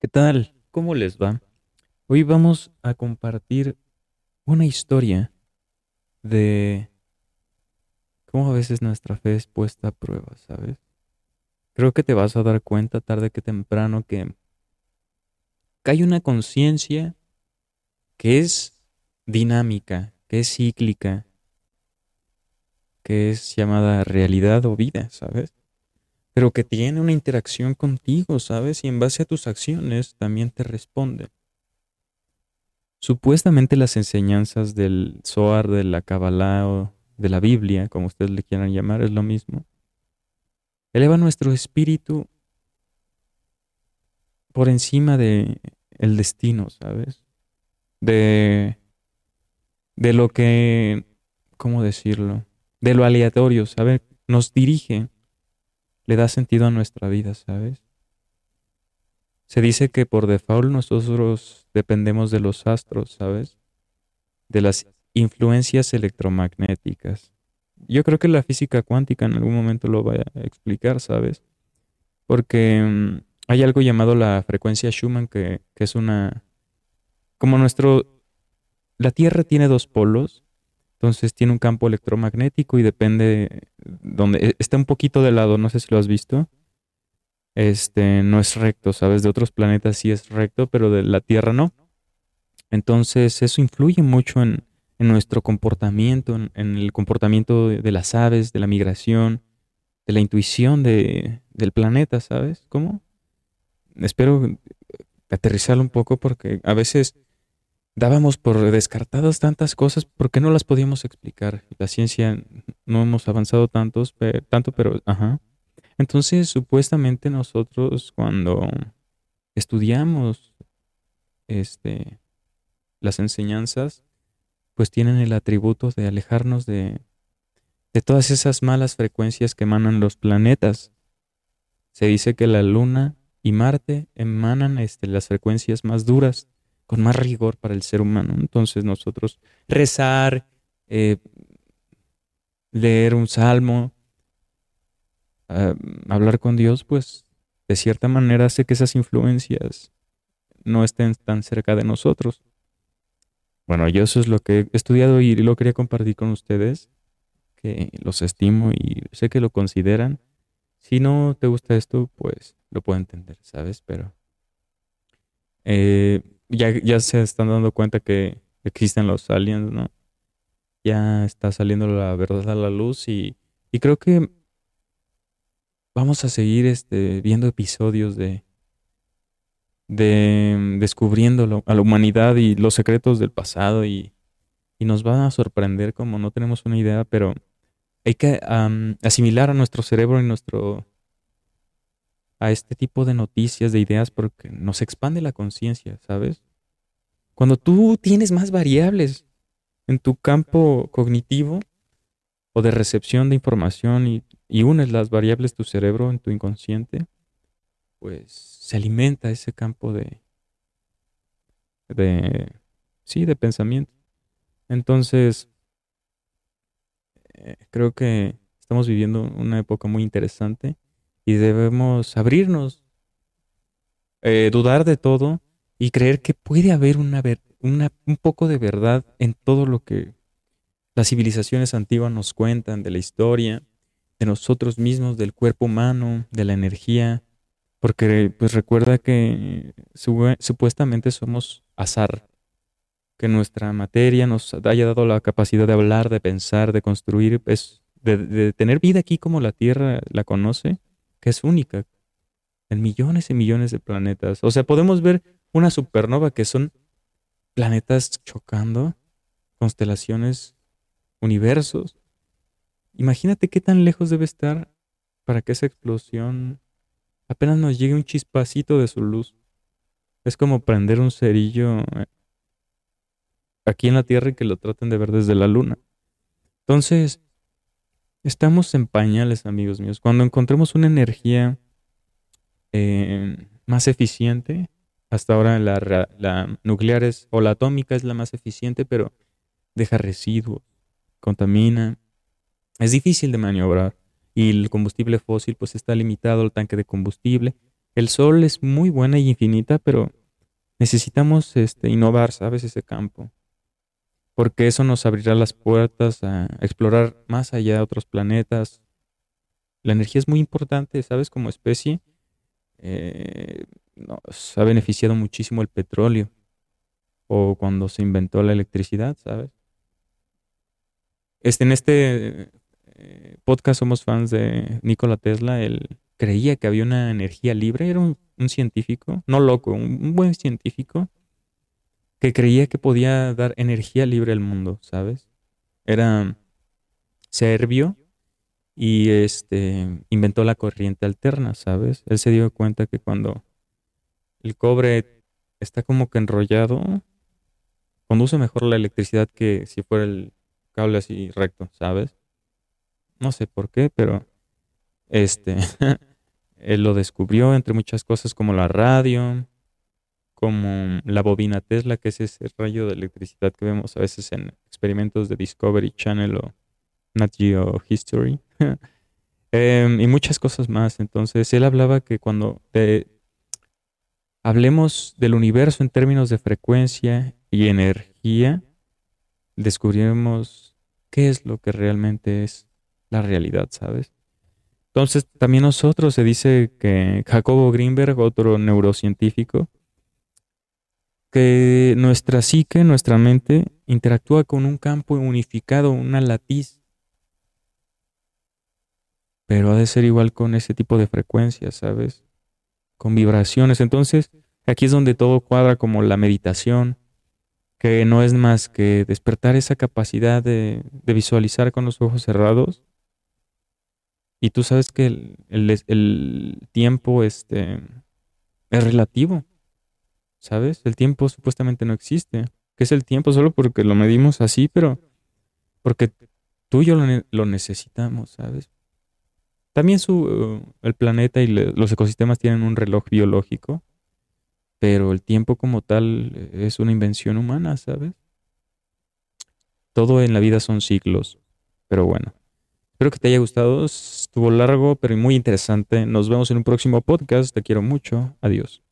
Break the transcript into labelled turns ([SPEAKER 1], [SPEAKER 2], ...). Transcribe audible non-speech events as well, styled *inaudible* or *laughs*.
[SPEAKER 1] ¿Qué tal? ¿Cómo les va? Hoy vamos a compartir una historia de cómo a veces nuestra fe es puesta a prueba, ¿sabes? Creo que te vas a dar cuenta tarde que temprano que, hay una conciencia que es dinámica, que es cíclica, que es llamada realidad o vida, ¿sabes? Pero que tiene una interacción contigo, ¿sabes? Y en base a tus acciones también te responde. Supuestamente las enseñanzas del Zohar, de la Kabbalah o de la Biblia, como ustedes le quieran llamar, es lo mismo. Eleva nuestro espíritu por encima de el destino, ¿sabes? De de lo que ¿cómo decirlo? De lo aleatorio, ¿sabes? Nos dirige le da sentido a nuestra vida, ¿sabes? Se dice que por default nosotros dependemos de los astros, ¿sabes? De las influencias electromagnéticas. Yo creo que la física cuántica en algún momento lo va a explicar, ¿sabes? Porque mm, hay algo llamado la frecuencia Schumann que, que es una... Como nuestro... La Tierra tiene dos polos entonces tiene un campo electromagnético y depende donde e, está un poquito de lado, no sé si lo has visto. Este no es recto, sabes, de otros planetas sí es recto, pero de la Tierra no. Entonces eso influye mucho en, nuestro comportamiento, en, el comportamiento de, las aves, de la migración, de la intuición de, del planeta, ¿sabes? ¿Cómo? Espero aterrizarlo un poco porque a veces dábamos por descartadas tantas cosas porque no las podíamos explicar. La ciencia no hemos avanzado tantos, tanto, pero ajá. Entonces, supuestamente nosotros cuando estudiamos este las enseñanzas, pues tienen el atributo de alejarnos de, de todas esas malas frecuencias que emanan los planetas. Se dice que la Luna y Marte emanan este, las frecuencias más duras con más rigor para el ser humano. Entonces nosotros rezar, eh, leer un salmo, ah, hablar con Dios, pues de cierta manera hace que esas influencias no estén tan cerca de nosotros. Bueno, yo eso es lo que he estudiado y lo quería compartir con ustedes, que los estimo y sé que lo consideran. Si no te gusta esto, pues lo puedo entender, ¿sabes? Pero eh, ya, se están dando cuenta que existen los aliens, ¿no? Ya está saliendo la verdad a la luz y, creo que vamos a seguir este, viendo episodios de, de descubriendo a la humanidad y los secretos del pasado y, nos van a sorprender como no tenemos una idea, pero hay que asimilar a nuestro cerebro y nuestro a este tipo de noticias, de ideas, porque nos expande la conciencia, ¿sabes? Cuando tú tienes más variables en tu campo cognitivo o de recepción de información y, unes las variables de tu cerebro en tu inconsciente, pues se alimenta ese campo de, de, sí, de pensamiento. Entonces, eh, creo que estamos viviendo una época muy interesante y debemos abrirnos, eh, dudar de todo y creer que puede haber una, un poco de verdad en todo lo que las civilizaciones antiguas nos cuentan de la historia, de nosotros mismos, del cuerpo humano, de la energía, porque pues recuerda que supuestamente somos azar, que nuestra materia nos haya dado la capacidad de hablar, de pensar, de construir, pues, de tener vida aquí como la Tierra la conoce, que es única en millones y millones de planetas. O sea, podemos ver una supernova que son planetas chocando, constelaciones, universos. Imagínate qué tan lejos debe estar para que esa explosión apenas nos llegue un chispacito de su luz. Es como prender un cerillo eh, aquí en la Tierra y que lo traten de ver desde la Luna. Entonces, Estamos en pañales, amigos míos. Cuando encontremos una energía eh, más eficiente, hasta ahora la, nuclear es, o la atómica es la más eficiente, pero deja residuos, contamina. Es difícil de maniobrar. Y el combustible fósil pues está limitado al tanque de combustible. El sol es muy buena y infinita, pero necesitamos este, innovar, ¿sabes? Ese campo. Porque eso nos abrirá las puertas a explorar más allá de otros planetas. La energía es muy importante, ¿sabes? Como especie, eh, nos ha beneficiado muchísimo el petróleo. O cuando se inventó la electricidad, ¿sabes? Este, en este eh, podcast somos fans de Nikola Tesla. Él creía que había una energía libre. Era un, científico, no loco, un, buen científico que creía que podía dar energía libre al mundo, ¿sabes? Era serbio y este inventó la corriente alterna, ¿sabes? Él se dio cuenta que cuando el cobre está como que enrollado, conduce mejor la electricidad que si fuera el cable así recto, ¿sabes? No sé por qué, pero este *laughs* él lo descubrió entre muchas cosas como la radio, como la bobina Tesla, que es ese rayo de electricidad que vemos a veces en experimentos de Discovery Channel o Nat Geo History, *laughs* em, y muchas cosas más. Entonces, él hablaba que cuando hablemos del universo en términos de frecuencia y energía, descubriremos qué es lo que realmente es la realidad, ¿sabes? Entonces, también nosotros se dice que Jacobo Greenberg, otro neurocientífico, que nuestra psique, nuestra mente, interactúa con un campo unificado, una latiz. Pero ha de ser igual con ese tipo de frecuencias, ¿sabes? Con vibraciones. Entonces, aquí es donde todo cuadra como la meditación, que no es más que despertar esa capacidad de, visualizar con los ojos cerrados. Y tú sabes que el, tiempo este, es relativo. ¿sabes? El tiempo supuestamente no existe. ¿Qué es el tiempo? Solo porque lo medimos así, pero porque tú y yo lo, necesitamos, ¿sabes? También su, el planeta y los ecosistemas tienen un reloj biológico, pero el tiempo como tal es una invención humana, ¿sabes? Todo en la vida son ciclos, pero bueno. Espero que te haya gustado. Estuvo largo, pero muy interesante. Nos vemos en un próximo podcast. Te quiero mucho. Adiós.